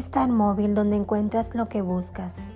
Star Móvil donde encuentras lo que buscas.